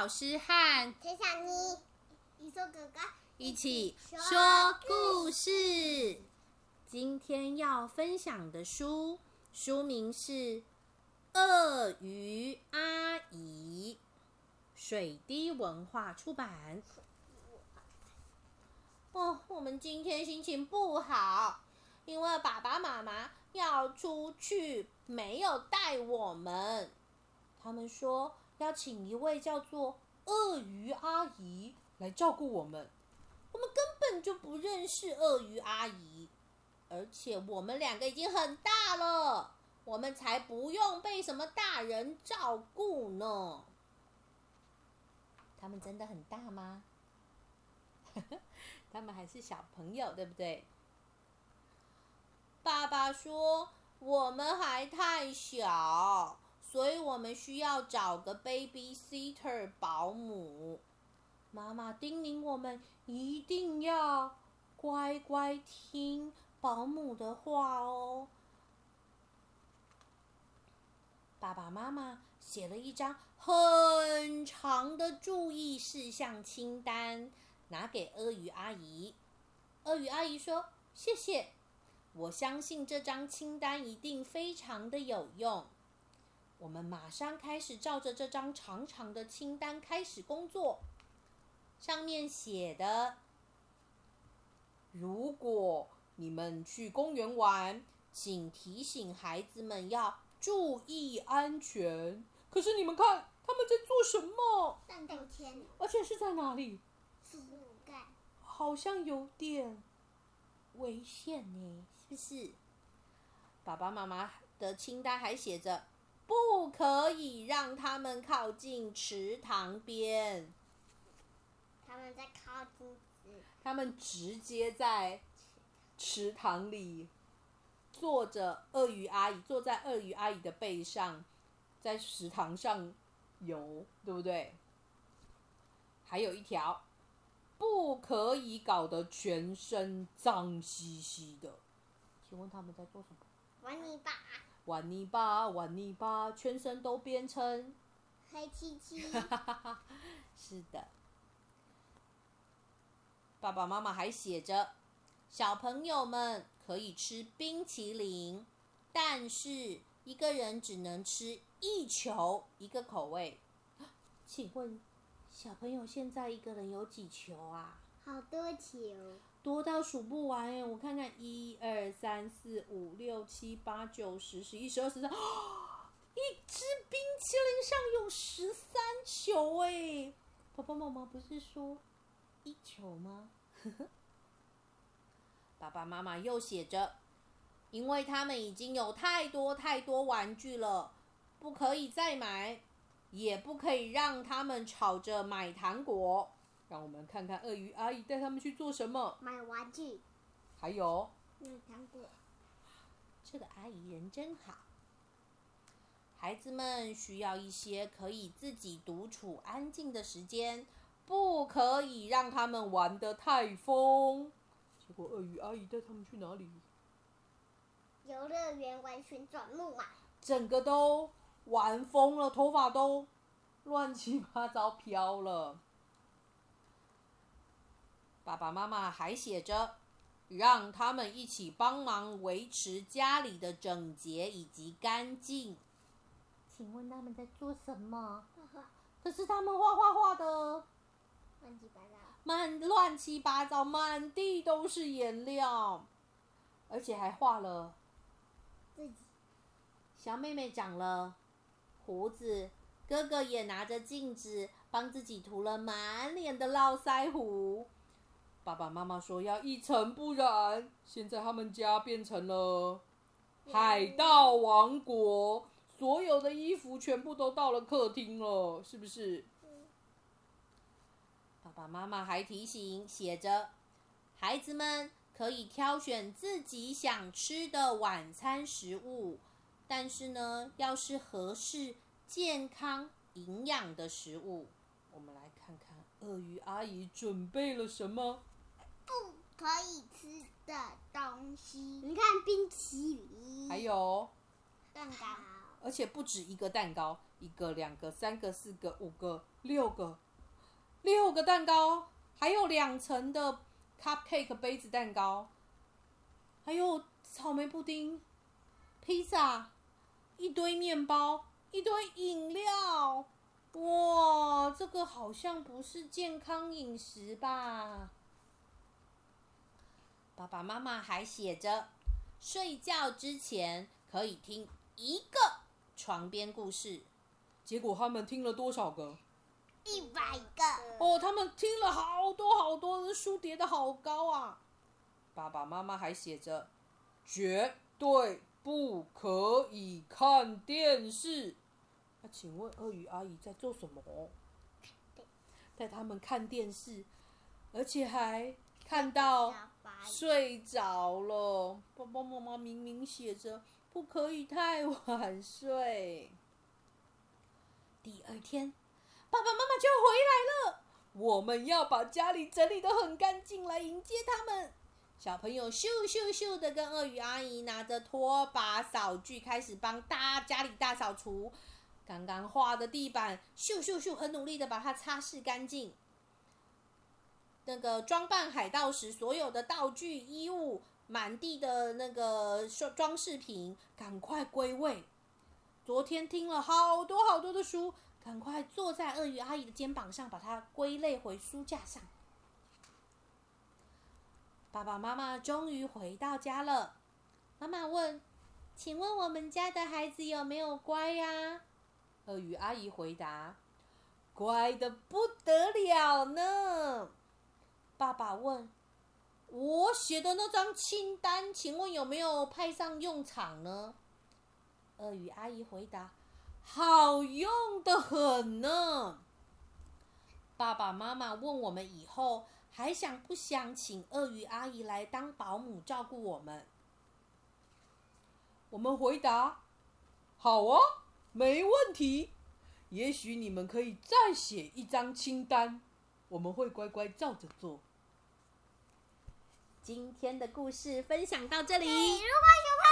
老师和陈小妮、一说哥哥一起说故事。今天要分享的书，书名是《鳄鱼阿姨》，水滴文化出版。哦，我们今天心情不好，因为爸爸妈妈要出去，没有带我们。他们说要请一位叫做鳄鱼阿姨来照顾我们。我们根本就不认识鳄鱼阿姨，而且我们两个已经很大了，我们才不用被什么大人照顾呢。他们真的很大吗？他们还是小朋友，对不对？爸爸说我们还太小，所以我们需要找个 baby sitter 保姆。妈妈叮咛我们一定要乖乖听保姆的话哦。爸爸妈妈写了一张很长的注意事项清单。拿给鳄鱼阿姨，鳄鱼阿姨说：“谢谢，我相信这张清单一定非常的有用。我们马上开始照着这张长长的清单开始工作。上面写的：如果你们去公园玩，请提醒孩子们要注意安全。可是你们看，他们在做什么？荡秋千，而且是在哪里？”盖，好像有点危险呢，是不是？爸爸妈妈的清单还写着，不可以让他们靠近池塘边。他们在靠近，他们直接在池塘里坐着。鳄鱼阿姨坐在鳄鱼阿姨的背上，在池塘上游，对不对？还有一条。不可以搞得全身脏兮兮的。请问他们在做什么？玩泥巴。玩泥巴，玩泥巴，全身都变成黑漆漆。是的。爸爸妈妈还写着：小朋友们可以吃冰淇淋，但是一个人只能吃一球一个口味。请问？小朋友现在一个人有几球啊？好多球，多到数不完哎！我看看，一二三四五六七八九十十一十二十三，一只冰淇淋上有十三球哎！爸爸妈妈不是说一球吗？爸爸妈妈又写着，因为他们已经有太多太多玩具了，不可以再买。也不可以让他们吵着买糖果。让我们看看鳄鱼阿姨带他们去做什么。买玩具。还有。买糖果。这个阿姨人真好。孩子们需要一些可以自己独处、安静的时间，不可以让他们玩得太疯。结果鳄鱼阿姨带他们去哪里？游乐园玩旋转木马。整个都。玩疯了，头发都乱七八糟飘了。爸爸妈妈还写着，让他们一起帮忙维持家里的整洁以及干净。请问他们在做什么？这是他们画画画的，乱七八糟，满乱七八糟，满地都是颜料，而且还画了自己。小妹妹长了。胡子，哥哥也拿着镜子帮自己涂了满脸的络腮胡。爸爸妈妈说要一尘不染，现在他们家变成了海盗王国，所有的衣服全部都到了客厅了，是不是？爸爸妈妈还提醒，写着孩子们可以挑选自己想吃的晚餐食物。但是呢，要是合适、健康、营养的食物，我们来看看鳄鱼阿姨准备了什么。不可以吃的东西，你看冰淇淋，还有。蛋糕，而且不止一个蛋糕，一个、两个、三个、四个、五个、六个，六个蛋糕，还有两层的 cupcake 杯子蛋糕，还有草莓布丁、披萨，一堆面包，一堆饮料。哇，这个好像不是健康饮食吧？爸爸妈妈还写着，睡觉之前可以听一个床边故事。结果他们听了多少个？一百个。哦，他们听了好多好多，的书叠的好高啊！爸爸妈妈还写着，绝对不可以看电视。那请问鳄鱼阿姨在做什么？带他们看电视，而且还看到睡着了。爸爸妈妈明明写着不可以太晚睡。第二天，爸爸妈妈就回来了。我们要把家里整理的很干净，来迎接他们。小朋友咻咻咻的跟鳄鱼阿姨拿着拖把、扫具，开始帮大家里大扫除。刚刚画的地板，咻咻咻，很努力的把它擦拭干净。那个装扮海盗时所有的道具、衣物，满地的那个装装饰品，赶快归位。昨天听了好多好多的书，赶快坐在鳄鱼阿姨的肩膀上，把它归类回书架上。爸爸妈妈终于回到家了。妈妈问：“请问我们家的孩子有没有乖呀？”鳄鱼阿姨回答：“乖的不得了呢。”爸爸问：“我写的那张清单，请问有没有派上用场呢？”鳄鱼阿姨回答：“好用的很呢。”爸爸妈妈问我们以后还想不想请鳄鱼阿姨来当保姆照顾我们？我们回答：“好啊。”没问题，也许你们可以再写一张清单，我们会乖乖照着做。今天的故事分享到这里。如果喜欢我们故事。